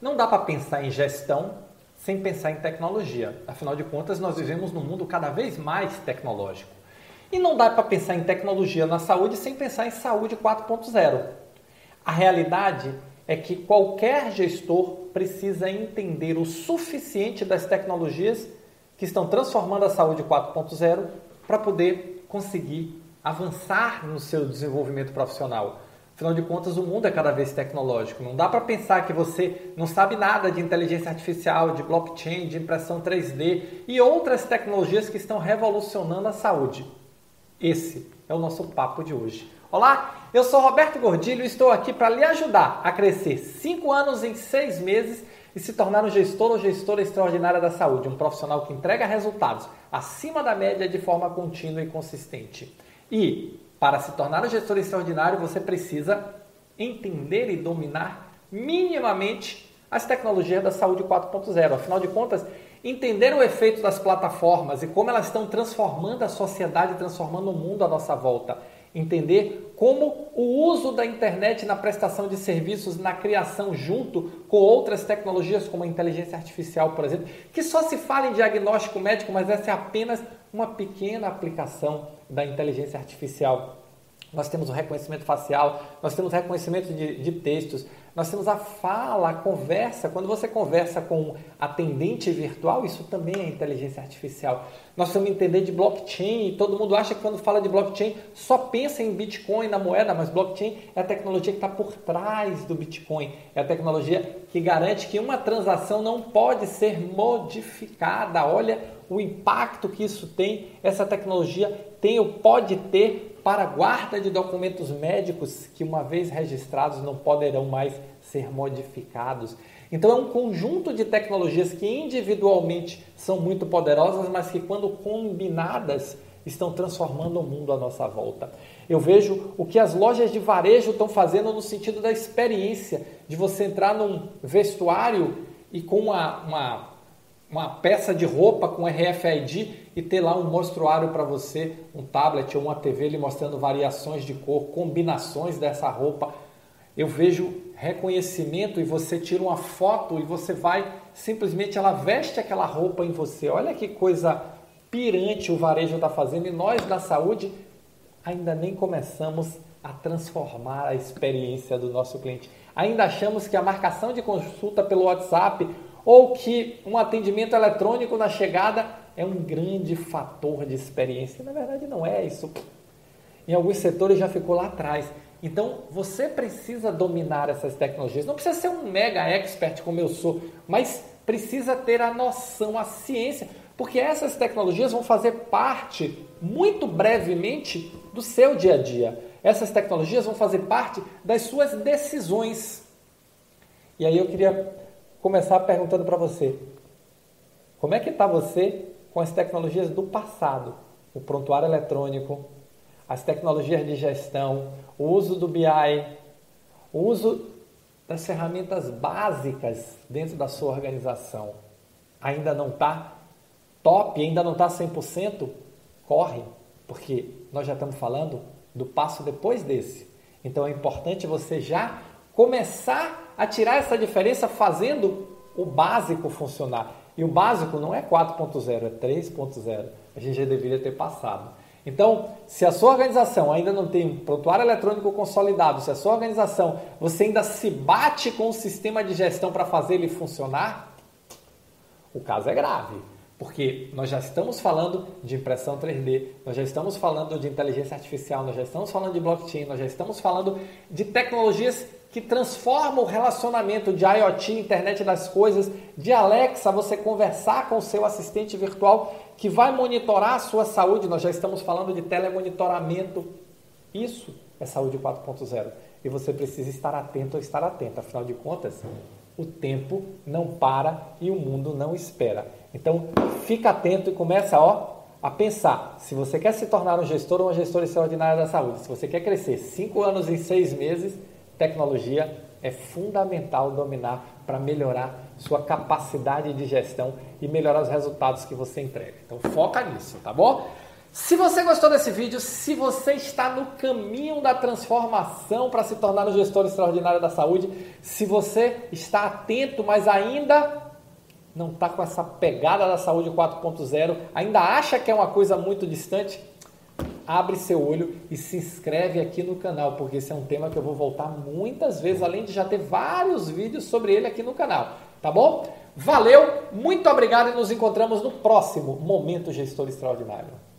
Não dá para pensar em gestão sem pensar em tecnologia. Afinal de contas, nós vivemos num mundo cada vez mais tecnológico. E não dá para pensar em tecnologia na saúde sem pensar em saúde 4.0. A realidade é que qualquer gestor precisa entender o suficiente das tecnologias que estão transformando a saúde 4.0 para poder conseguir avançar no seu desenvolvimento profissional. Afinal de contas, o mundo é cada vez tecnológico. Não dá para pensar que você não sabe nada de inteligência artificial, de blockchain, de impressão 3D e outras tecnologias que estão revolucionando a saúde. Esse é o nosso papo de hoje. Olá, eu sou Roberto Gordilho e estou aqui para lhe ajudar a crescer 5 anos em 6 meses e se tornar um gestor ou gestora extraordinária da saúde, um profissional que entrega resultados acima da média de forma contínua e consistente. E para se tornar um gestor extraordinário, você precisa entender e dominar minimamente as tecnologias da saúde 4.0. Afinal de contas, entender o efeito das plataformas e como elas estão transformando a sociedade, transformando o mundo à nossa volta. Entender como o uso da internet na prestação de serviços, na criação junto com outras tecnologias como a inteligência artificial, por exemplo, que só se fala em diagnóstico médico, mas essa é apenas uma pequena aplicação da inteligência artificial. Nós temos o reconhecimento facial, nós temos reconhecimento de, de, textos, nós temos a fala, a conversa. Quando você conversa com um atendente virtual, isso também é inteligência artificial. Nós temos que entender de blockchain todo mundo acha que quando fala de blockchain só pensa em Bitcoin, na moeda, mas blockchain é a tecnologia que está por trás do Bitcoin. É a tecnologia que garante que uma transação não pode ser modificada. Olha o impacto que isso tem, essa tecnologia tem ou pode ter para a guarda de documentos médicos que, uma vez registrados, não poderão mais ser modificados. Então, é um conjunto de tecnologias que individualmente são muito poderosas, mas que, quando combinadas, estão transformando o mundo à nossa volta. Eu vejo o que as lojas de varejo estão fazendo no sentido da experiência, de você entrar num vestuário e com uma, uma uma peça de roupa com RFID e ter lá um mostruário para você, um tablet ou uma TV lhe mostrando variações de cor, combinações dessa roupa. Eu vejo reconhecimento e você tira uma foto e você vai simplesmente ela veste aquela roupa em você. Olha que coisa pirante o varejo está fazendo e nós da saúde ainda nem começamos a transformar a experiência do nosso cliente. Ainda achamos que a marcação de consulta pelo WhatsApp ou que um atendimento eletrônico na chegada é um grande fator de experiência. Na verdade, não é isso. Em alguns setores já ficou lá atrás. Então, você precisa dominar essas tecnologias. Não precisa ser um mega expert como eu sou, mas precisa ter a noção, a ciência, porque essas tecnologias vão fazer parte, muito brevemente, do seu dia a dia. Essas tecnologias vão fazer parte das suas decisões. E aí eu queria começar perguntando para você: como é que está você com as tecnologias do passado? O prontuário eletrônico, as tecnologias de gestão, o uso do BI, o uso das ferramentas básicas dentro da sua organização. Ainda não está top, ainda não está 100%? Corre, porque nós já estamos falando do passo depois desse. Então é importante você já começar a tirar essa diferença fazendo o básico funcionar. E o básico não é 4.0, é 3.0. A gente já deveria ter passado. Então, se a sua organização ainda não tem um prontuário eletrônico consolidado, se a sua organização você ainda se bate com o sistema de gestão para fazer ele funcionar, o caso é grave. Porque nós já estamos falando de impressão 3D, nós já estamos falando de inteligência artificial, nós já estamos falando de blockchain, nós já estamos falando de tecnologias que transforma o relacionamento de IoT, internet das coisas, de Alexa, você conversar com o seu assistente virtual que vai monitorar a sua saúde. Nós já estamos falando de telemonitoramento. Isso é saúde 4.0. E você precisa estar atento ou estar atento. Afinal de contas, o tempo não para e o mundo não espera. Então, fica atento e começa ó, a pensar. Se você quer se tornar um gestor ou uma gestora extraordinária da saúde, se você quer crescer 5 anos em 6 meses, Tecnologia é fundamental dominar para melhorar sua capacidade de gestão e melhorar os resultados que você entrega. Então foca nisso, tá bom? Se você gostou desse vídeo, se você está no caminho da transformação para se tornar um gestor extraordinário da saúde, se você está atento, mas ainda não está com essa pegada da saúde 4.0, ainda acha que é uma coisa muito distante, abre seu olho e se inscreve aqui no canal, porque esse é um tema que eu vou voltar muitas vezes, além de já ter vários vídeos sobre ele aqui no canal, tá bom? Valeu, muito obrigado e nos encontramos no próximo Momento Gestor Extraordinário.